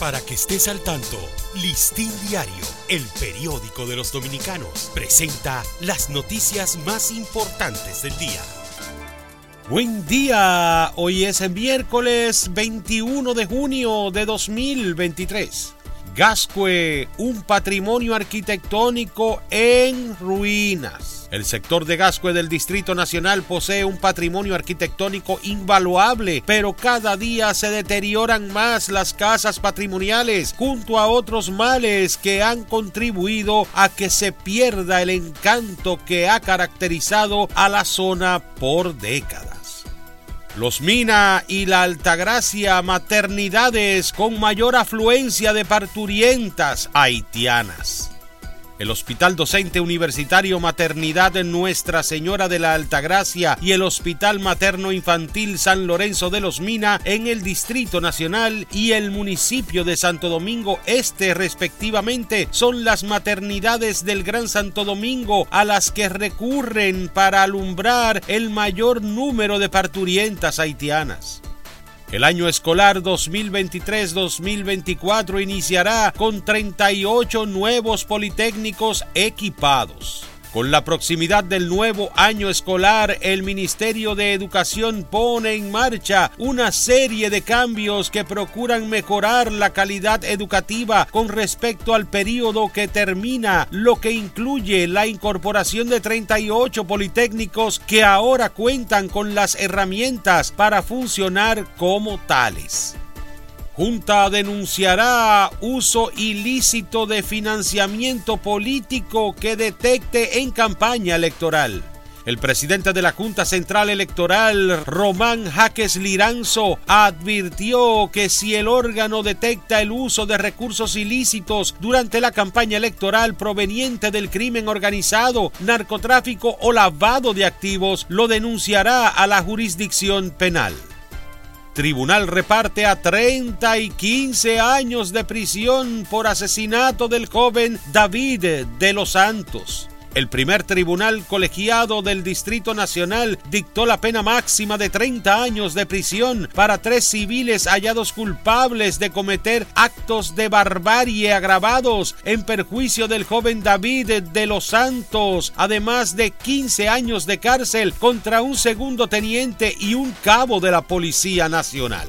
Para que estés al tanto, Listín Diario, el periódico de los dominicanos, presenta las noticias más importantes del día. Buen día, hoy es el miércoles 21 de junio de 2023. Gascue, un patrimonio arquitectónico en ruinas. El sector de Gascue del Distrito Nacional posee un patrimonio arquitectónico invaluable, pero cada día se deterioran más las casas patrimoniales junto a otros males que han contribuido a que se pierda el encanto que ha caracterizado a la zona por décadas. Los Mina y la Altagracia, maternidades con mayor afluencia de parturientas haitianas. El Hospital Docente Universitario Maternidad Nuestra Señora de la Altagracia y el Hospital Materno Infantil San Lorenzo de los Mina en el Distrito Nacional y el municipio de Santo Domingo Este respectivamente son las maternidades del Gran Santo Domingo a las que recurren para alumbrar el mayor número de parturientas haitianas. El año escolar 2023-2024 iniciará con 38 nuevos politécnicos equipados. Con la proximidad del nuevo año escolar, el Ministerio de Educación pone en marcha una serie de cambios que procuran mejorar la calidad educativa con respecto al periodo que termina, lo que incluye la incorporación de 38 politécnicos que ahora cuentan con las herramientas para funcionar como tales. Junta denunciará uso ilícito de financiamiento político que detecte en campaña electoral. El presidente de la Junta Central Electoral, Román Jaques Liranzo, advirtió que si el órgano detecta el uso de recursos ilícitos durante la campaña electoral proveniente del crimen organizado, narcotráfico o lavado de activos, lo denunciará a la jurisdicción penal. Tribunal reparte a 30 y 15 años de prisión por asesinato del joven David de los Santos. El primer tribunal colegiado del Distrito Nacional dictó la pena máxima de 30 años de prisión para tres civiles hallados culpables de cometer actos de barbarie agravados en perjuicio del joven David de los Santos, además de 15 años de cárcel contra un segundo teniente y un cabo de la Policía Nacional.